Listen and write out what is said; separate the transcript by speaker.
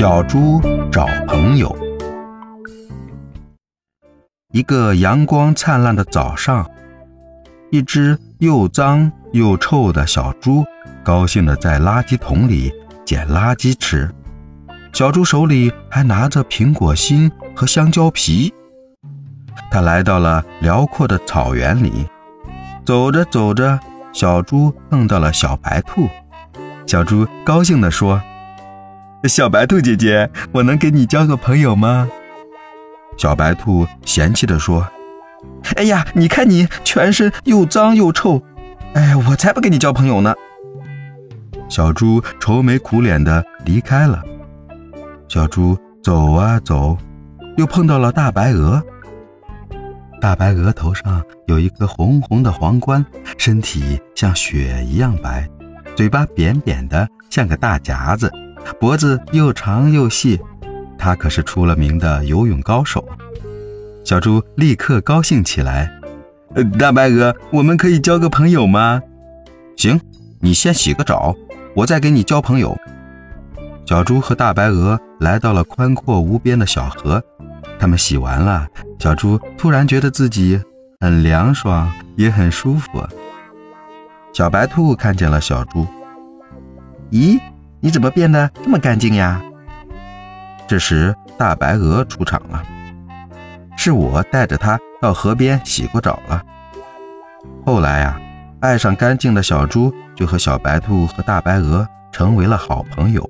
Speaker 1: 小猪找朋友。一个阳光灿烂的早上，一只又脏又臭的小猪高兴地在垃圾桶里捡垃圾吃。小猪手里还拿着苹果心和香蕉皮。它来到了辽阔的草原里，走着走着，小猪碰到了小白兔。小猪高兴地说：“小白兔姐姐，我能给你交个朋友吗？”小白兔嫌弃地说：“哎呀，你看你全身又脏又臭，哎，我才不跟你交朋友呢！”小猪愁眉苦脸地离开了。小猪走啊走，又碰到了大白鹅。大白鹅头上有一颗红红的皇冠，身体像雪一样白。嘴巴扁扁的，像个大夹子，脖子又长又细，它可是出了名的游泳高手。小猪立刻高兴起来：“大白鹅，我们可以交个朋友吗？”“行，你先洗个澡，我再给你交朋友。”小猪和大白鹅来到了宽阔无边的小河，他们洗完了，小猪突然觉得自己很凉爽，也很舒服。小白兔看见了小猪，咦，你怎么变得这么干净呀？这时，大白鹅出场了，是我带着它到河边洗过澡了。后来呀，爱上干净的小猪就和小白兔和大白鹅成为了好朋友。